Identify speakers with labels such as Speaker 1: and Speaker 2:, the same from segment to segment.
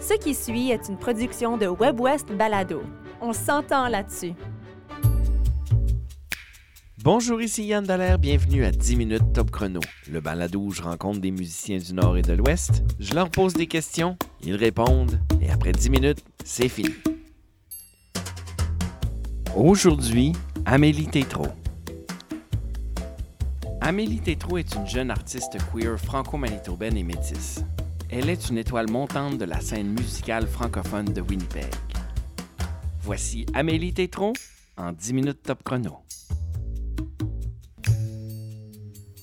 Speaker 1: Ce qui suit est une production de WebWest Balado. On s'entend là-dessus.
Speaker 2: Bonjour, ici Yann Dallaire, bienvenue à 10 minutes top chrono, le balado où je rencontre des musiciens du Nord et de l'Ouest, je leur pose des questions, ils répondent, et après 10 minutes, c'est fini. Aujourd'hui, Amélie Tétrault. Amélie Tétrault est une jeune artiste queer franco-manitobaine et métisse. Elle est une étoile montante de la scène musicale francophone de Winnipeg. Voici Amélie Tétrault en 10 minutes top chrono.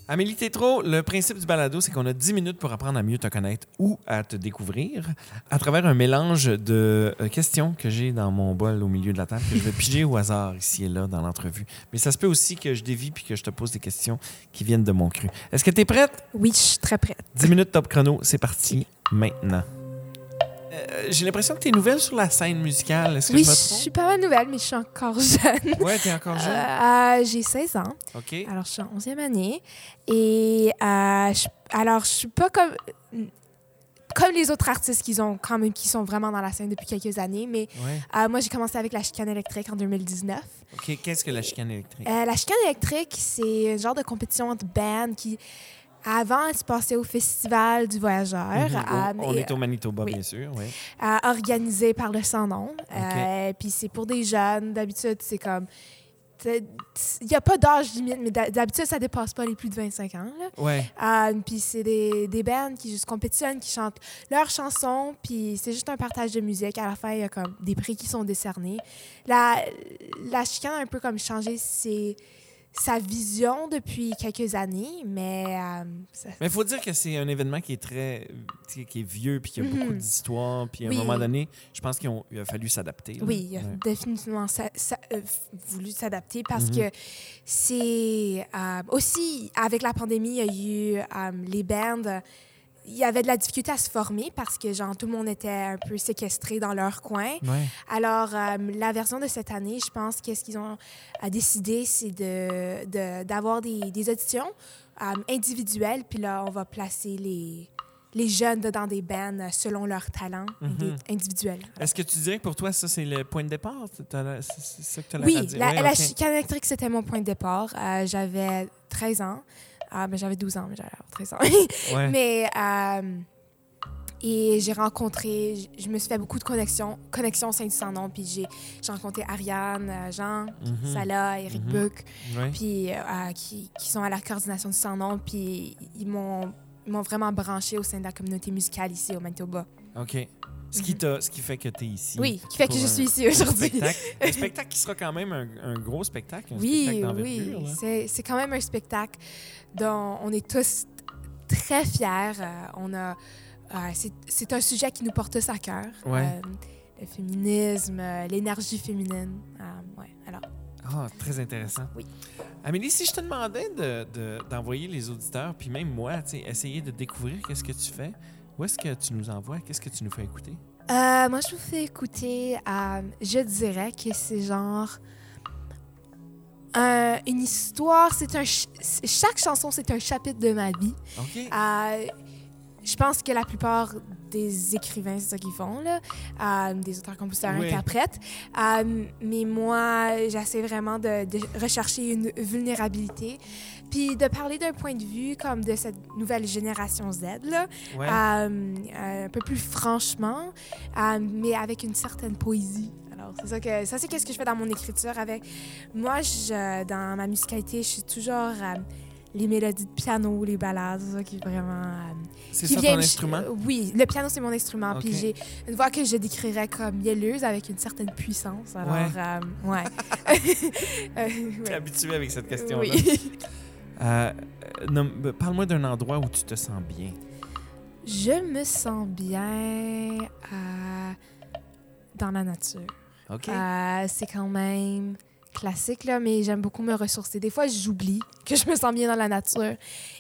Speaker 2: Amélie Tétrault, le principe du balado, c'est qu'on a 10 minutes pour apprendre à mieux te connaître ou à te découvrir à travers un mélange de euh, questions que j'ai dans mon bol au milieu de la table que je vais piger au hasard ici et là dans l'entrevue. Mais ça se peut aussi que je dévie puis que je te pose des questions qui viennent de mon cru. Est-ce que tu es prête?
Speaker 3: Oui, je suis très prête.
Speaker 2: 10 minutes top chrono, c'est parti maintenant. Euh, j'ai l'impression que tu es nouvelle sur la scène musicale. Est-ce que
Speaker 3: Oui,
Speaker 2: je
Speaker 3: je
Speaker 2: me trompe?
Speaker 3: suis pas mal nouvelle, mais je suis encore jeune.
Speaker 2: Ouais, t'es encore jeune?
Speaker 3: Euh, euh, J'ai 16 ans.
Speaker 2: OK.
Speaker 3: Alors, je suis en 11e année. Et euh, je- alors, je suis pas comme, comme les autres artistes qui, ont, quand même, qui sont vraiment dans la scène depuis quelques années. Mais
Speaker 2: Ouais.
Speaker 3: euh, moi, j'ai commencé avec la chicane électrique en 2019.
Speaker 2: OK. Qu'est-ce que la chicane électrique?
Speaker 3: Euh, la chicane électrique, c'est un genre de compétition entre bands qui, avant, elle se passait au Festival du Voyageur. Euh,
Speaker 2: on est au Manitoba,
Speaker 3: oui.
Speaker 2: bien sûr.
Speaker 3: Organisé par le Sans Nom. Euh, Puis c'est pour des jeunes. D'habitude, c'est comme. Il n'y a pas d'âge limite, mais d'ha- d'habitude, ça dépasse pas les plus de 25 ans. là.
Speaker 2: Ouais.
Speaker 3: Euh, puis c'est des, des bands qui juste compétitionnent, qui chantent leurs chansons, puis c'est juste un partage de musique. À la fin, il y a comme des prix qui sont décernés. La, la chicane a un peu comme changé ses- sa vision depuis quelques années, mais euh, ça-
Speaker 2: Mais il faut dire que c'est un événement qui est très qui est- vieux puis qui a beaucoup d'histoire puis à
Speaker 3: Oui.
Speaker 2: un moment donné, je pense qu'il a fallu s'adapter.
Speaker 3: Oui, il a
Speaker 2: Ouais.
Speaker 3: définitivement euh, voulu s'adapter parce
Speaker 2: Mhm.
Speaker 3: que c'est euh, aussi avec la pandémie, il y a eu les bands. Il y avait de la difficulté à se former parce que genre tout le monde était un peu séquestré dans leur coin.
Speaker 2: Ouais.
Speaker 3: Alors euh, la version de cette année, je pense qu'est-ce qu'ils ont décidé, c'est de de- d'avoir des, des auditions euh, individuelles, puis là on va placer les les jeunes dans des bands selon leur talent
Speaker 2: Mhm.
Speaker 3: individuel.
Speaker 2: Est-ce que tu dirais que pour toi ça c'est le point de départ? C'est ça que tu as
Speaker 3: Oui, la,
Speaker 2: Ouais,
Speaker 3: la
Speaker 2: ok.
Speaker 3: chicane électrique, c'était mon point de départ. Euh, j'avais 13 ans. Ah, ben, j'avais 12 ans, mais j'avais 13 ans.
Speaker 2: Ouais.
Speaker 3: mais, euh, et j'ai rencontré, je me suis fait beaucoup de connexions, connexions au sein du Sans-Nom. Puis j'ai j'ai rencontré Ariane, euh, Jean,
Speaker 2: Mhm.
Speaker 3: Salah, Eric
Speaker 2: Mhm.
Speaker 3: Buck, puis, euh, qui, qui sont à la coordination du Sans-Nom. Puis ils m'ont ils m'ont vraiment branché au sein de la communauté musicale ici au Manitoba.
Speaker 2: OK. Ce qui, ce qui fait que tu es ici.
Speaker 3: Oui, qui fait que je
Speaker 2: un-
Speaker 3: suis ici aujourd'hui.
Speaker 2: spectacle. un spectacle qui sera quand même un, un gros spectacle, un
Speaker 3: Oui,
Speaker 2: spectacle
Speaker 3: oui. C'est, c'est quand même un spectacle dont on est tous très fiers. Euh, on a, euh, c'est, c'est un sujet qui nous porte tous à cœur.
Speaker 2: Ouais.
Speaker 3: Euh, le féminisme, l'énergie féminine. Ouais, alors.
Speaker 2: Ah, très intéressant.
Speaker 3: Oui.
Speaker 2: Amélie, si je te demandais de- de- d'envoyer les auditeurs, puis même moi, essayer de découvrir qu'est-ce que tu fais, où est-ce que tu nous envoies? Qu'est-ce que tu nous fais écouter?
Speaker 3: Euh, moi, je vous fais écouter, euh, je dirais que c'est genre euh, une histoire, c'est un ch- chaque chanson, c'est un chapitre de ma vie. Je pense que la plupart des écrivains, c'est ça qu'ils font, là. Euh, des auteurs, compositeurs,
Speaker 2: Oui.
Speaker 3: interprètes. Euh, mais moi, j'essaie vraiment de, de rechercher une vulnérabilité, puis de parler d'un point de vue comme de cette nouvelle génération Z, là.
Speaker 2: Ouais.
Speaker 3: Euh, un peu plus franchement, mais avec une certaine poésie. Alors, c'est ça que ça c'est qu'est-ce que je fais dans mon écriture avec moi je, dans ma musicalité, je suis toujours les mélodies de piano, les ballades, ça qui est vraiment euh,
Speaker 2: c'est ça ton
Speaker 3: me-
Speaker 2: instrument?
Speaker 3: euh, oui, le piano c'est mon instrument, puis j'ai une voix que je décrirais comme mielleuse avec une certaine puissance. Alors
Speaker 2: Ouais.
Speaker 3: euh, ouais. Euh, ouais.
Speaker 2: habitué avec cette question-là.
Speaker 3: Oui.
Speaker 2: Euh, euh, nomme- euh, Parle-moi d'un endroit où tu te sens bien.
Speaker 3: Je me sens bien dans la nature.
Speaker 2: OK?
Speaker 3: C'est quand même classique, là, mais j'aime beaucoup me ressourcer. Des fois, j'oublie que je me sens bien dans la nature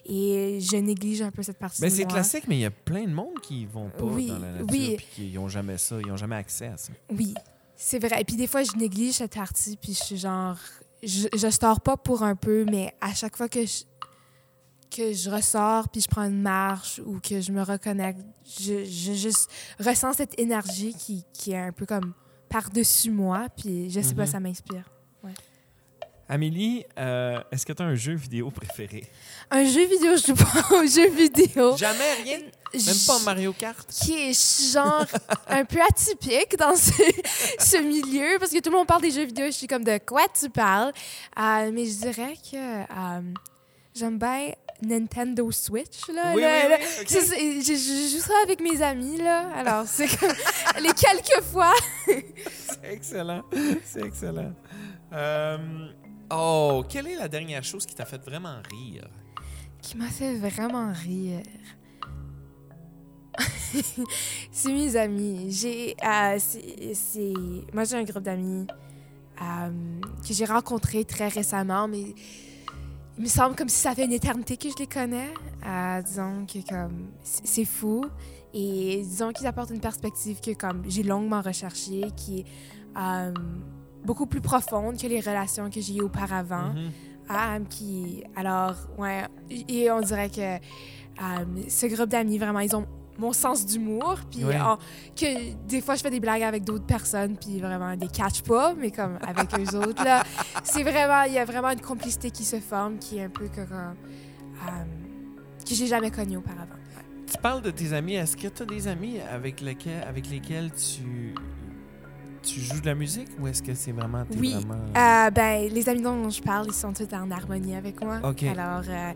Speaker 3: et je néglige un peu cette partie de
Speaker 2: c'est classique, mais il y a plein de monde qui vont pas
Speaker 3: Oui,
Speaker 2: dans la nature
Speaker 3: oui.
Speaker 2: puis qui n'ont jamais ça, ils n'ont jamais accès à ça.
Speaker 3: Oui, c'est vrai. Et puis des fois, je néglige cette partie, puis je suis genre... Je, je sors pas pour un peu, mais à chaque fois que je, que je ressors puis je prends une marche ou que je me reconnecte, je, je juste ressens cette énergie qui, qui est un peu comme par-dessus moi, puis je sais pas,
Speaker 2: Mhm.
Speaker 3: ça m'inspire.
Speaker 2: Amélie, euh, est-ce que tu as un jeu vidéo préféré?
Speaker 3: Un jeu vidéo, je joue pas aux jeux vidéo.
Speaker 2: Jamais rien? Même pas Mario Kart?
Speaker 3: qui est genre un peu atypique dans ce, ce milieu parce que tout le monde parle des jeux vidéo. Je suis comme de quoi tu parles? Euh, mais je dirais que euh, j'aime bien Nintendo Switch. Là,
Speaker 2: Oui,
Speaker 3: là,
Speaker 2: oui,
Speaker 3: là.
Speaker 2: oui,
Speaker 3: je, je joue ça avec mes amis. Là. Alors, c'est comme les quelques fois.
Speaker 2: C'est excellent. C'est excellent. Euh, oh, quelle est la dernière chose qui t'a fait vraiment rire?
Speaker 3: qui m'a fait vraiment rire? c'est mes amis. J'ai, euh, c'est, moi j'ai un groupe d'amis euh, que j'ai rencontrés très récemment, mais il me semble comme si ça fait une éternité que je les connais. Disons que comme c'est fou et disons qu'ils apportent une perspective que comme j'ai longuement recherchée, qui beaucoup plus profonde que les relations que j'ai eues auparavant.
Speaker 2: Mhm.
Speaker 3: Ah, qui. Alors, ouais. Et on dirait que euh, ce groupe d'amis, vraiment, ils ont mon sens d'humour. Puis
Speaker 2: Ouais.
Speaker 3: que des fois, je fais des blagues avec d'autres personnes, puis vraiment, les catch pas, mais comme avec eux autres, là. C'est vraiment. Il y a vraiment une complicité qui se forme qui est un peu comme, euh, que j'ai jamais connue auparavant.
Speaker 2: Tu parles de tes amis. Est-ce que tu as des amis avec lesquels, avec lesquels tu, tu joues de la musique ou est-ce que c'est vraiment. t'es
Speaker 3: Oui.
Speaker 2: vraiment-
Speaker 3: Euh, ben, les amis dont je parle, ils sont tous en harmonie avec moi.
Speaker 2: OK.
Speaker 3: Alors, euh,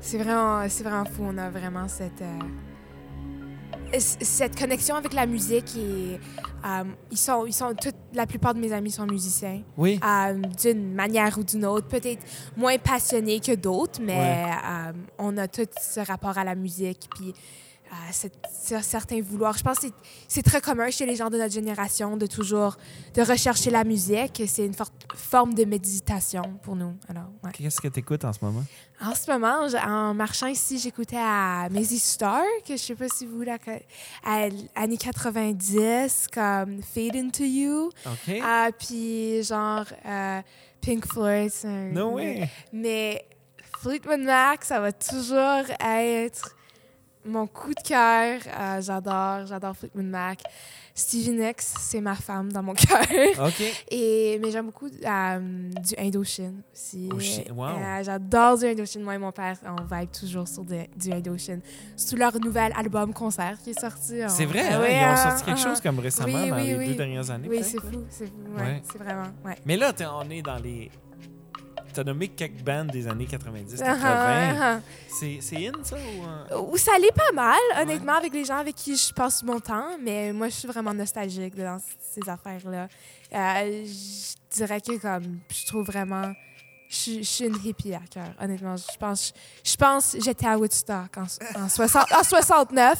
Speaker 3: c'est vraiment, vraiment fou. On a vraiment cette, euh, cette connexion avec la musique et euh, ils sont, ils sont la plupart de mes amis sont musiciens
Speaker 2: Oui.
Speaker 3: euh, d'une manière ou d'une autre, peut-être moins passionnés que d'autres, mais euh, on a tout ce rapport à la musique puis euh, cette- ce certain vouloir. Je pense que c'est- très commun chez les gens de notre génération de toujours de rechercher la musique. C'est une forte forme de méditation pour nous. Alors, ouais.
Speaker 2: Qu'est-ce que tu écoutes en ce moment?
Speaker 3: En ce moment, en marchant ici, j'écoutais à Maisie Star, que je sais pas si vous la à années 90, comme Fade Into You.
Speaker 2: OK.
Speaker 3: Ah, puis genre euh, Pink Floyd. un-
Speaker 2: no way.
Speaker 3: Mais Fleetwood Mac, ça va toujours être mon coup de cœur. Euh, j'adore, j'adore Fleetwood Mac. Stevie Nicks, c'est ma femme dans mon cœur.
Speaker 2: OK.
Speaker 3: Et, mais j'aime beaucoup euh, du Indochine aussi.
Speaker 2: Oh, shit, wow.
Speaker 3: Euh, J'adore du Indochine. Moi et mon père, on vibe toujours sur de- du Indochine. Surtout leur nouvel album concert qui est sorti. on-
Speaker 2: C'est vrai, hein?
Speaker 3: oui,
Speaker 2: ils ont
Speaker 3: hein,
Speaker 2: sorti quelque
Speaker 3: uh-huh.
Speaker 2: chose comme récemment
Speaker 3: Oui,
Speaker 2: dans
Speaker 3: oui,
Speaker 2: les
Speaker 3: oui.
Speaker 2: deux dernières années.
Speaker 3: Oui, c'est fou, c'est fou.
Speaker 2: Ouais.
Speaker 3: Ouais, c'est vraiment. Ouais.
Speaker 2: Mais là, t'es- on est dans les. T'as nommé quelques bandes des années 90, 80.
Speaker 3: Ah, ah,
Speaker 2: C'est c'est in, ça? Ou, euh?
Speaker 3: Ou ça l'est pas mal, honnêtement, avec les gens avec qui je passe mon temps, mais moi, je suis vraiment nostalgique dans ces affaires-là. Euh, je dirais que, comme, je trouve vraiment. Je suis- je suis une hippie à cœur, honnêtement. Je pense, je pense j'étais à Woodstock en, en, 60, en 69.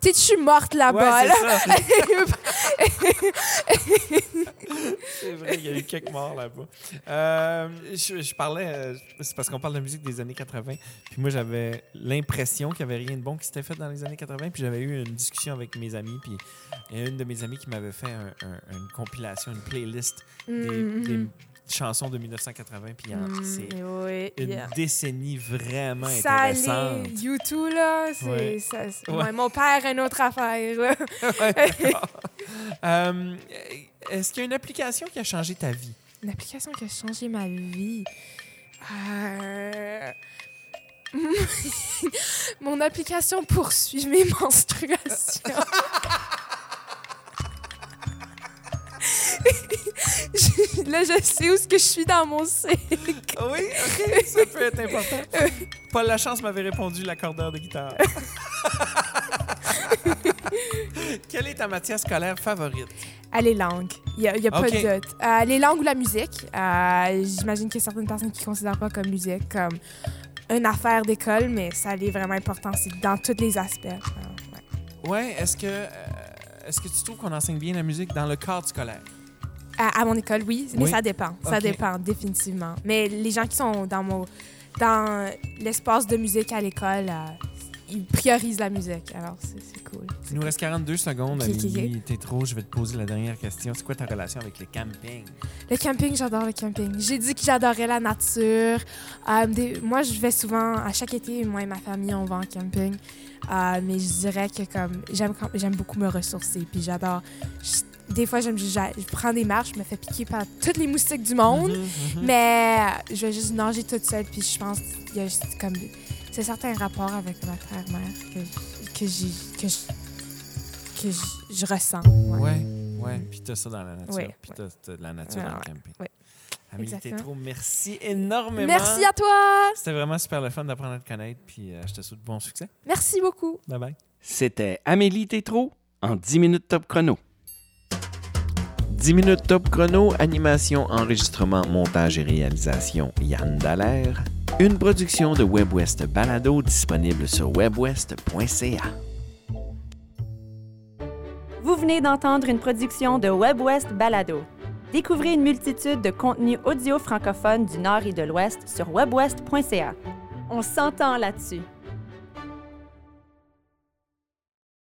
Speaker 3: Peut-être je suis morte là-bas.
Speaker 2: Ouais,
Speaker 3: là.
Speaker 2: c'est vrai, il y a eu quelques morts là-bas. Euh, je, je parlais, euh, c'est parce qu'on parle de musique des années 80. Puis moi, j'avais l'impression qu'il n'y avait rien de bon qui s'était fait dans les années 80. Puis j'avais eu une discussion avec mes amis. Puis il y a une de mes amies qui m'avait fait un- un- une compilation, une playlist des,
Speaker 3: Mhm.
Speaker 2: des chansons de 1980. Puis il y en-
Speaker 3: Mm,
Speaker 2: c'est
Speaker 3: oui,
Speaker 2: une
Speaker 3: yeah.
Speaker 2: décennie vraiment
Speaker 3: Ça
Speaker 2: intéressante.
Speaker 3: YouTube, là, c'est...
Speaker 2: Ouais.
Speaker 3: ça- c'est-
Speaker 2: Ouais.
Speaker 3: ouais, mon père, une autre affaire.
Speaker 2: Euh, Est-ce qu'il y a une application qui a changé ta vie?
Speaker 3: Une application qui a changé ma vie. Euh, Mon application poursuit mes menstruations. Là, je sais où est-ce que je suis dans mon cycle.
Speaker 2: Oui, ok, ça peut être important. Paul Lachance m'avait répondu l'accordeur de guitare. Quelle est ta matière scolaire favorite?
Speaker 3: Ah, les langues. Il n'y a, y a pas
Speaker 2: Ok.
Speaker 3: de doute. Euh, les langues ou la musique? euh, J'imagine qu'il y a certaines personnes qui ne considèrent pas comme musique comme une affaire d'école, mais ça l'est vraiment important. C'est dans tous les aspects. Ouais.
Speaker 2: Ouais, est-ce que euh, est-ce que tu trouves qu'on enseigne bien la musique dans le cadre scolaire?
Speaker 3: À, à mon école, oui, mais
Speaker 2: Oui?
Speaker 3: ça dépend. Ça dépend, définitivement. Mais les gens qui sont dans mon dans l'espace de musique à l'école, euh, ils priorisent la musique. Alors, c'est cool.
Speaker 2: Il nous reste 42 secondes,
Speaker 3: Ok, ok,
Speaker 2: Amélie. T'es trop, je vais te poser la dernière question. C'est quoi ta relation avec le camping?
Speaker 3: Le camping, j'adore le camping. J'ai dit que j'adorais la nature. Euh, des- moi, je vais souvent, à chaque été, moi et ma famille, on va en camping. Euh, mais je dirais que comme j'aime beaucoup me ressourcer. Puis j'adore. je- Des fois, je prends des marches, je me fais piquer par toutes les moustiques du monde.
Speaker 2: Mhm, mhm.
Speaker 3: Mais euh, je vais juste nager toute seule. Puis je pense qu'il y a juste comme. C'est certains rapports avec la terre-mère que, que, j'ai, que, je, que je, je ressens. ouais.
Speaker 2: Ouais, ouais. Puis t'as ça dans la nature.
Speaker 3: Ouais,
Speaker 2: Puis t'as t'as de la nature
Speaker 3: Ouais,
Speaker 2: dans le
Speaker 3: ouais,
Speaker 2: camping.
Speaker 3: ouais.
Speaker 2: Amélie. Tétrault, merci énormément.
Speaker 3: Merci à toi!
Speaker 2: C'était vraiment super le fun d'apprendre à te connaître. Puis euh, je te souhaite bon succès.
Speaker 3: Merci beaucoup!
Speaker 2: Bye bye.
Speaker 4: C'était Amélie Tétrault en 10 minutes top chrono.
Speaker 2: 10 minutes top chrono, animation, enregistrement, montage et réalisation, Yann Dallaire. Une production de WebWest Balado disponible sur webwest.ca.
Speaker 1: Vous venez d'entendre une production de WebWest Balado. Découvrez une multitude de contenus audio francophones du Nord et de l'Ouest sur webwest.ca. On s'entend là-dessus.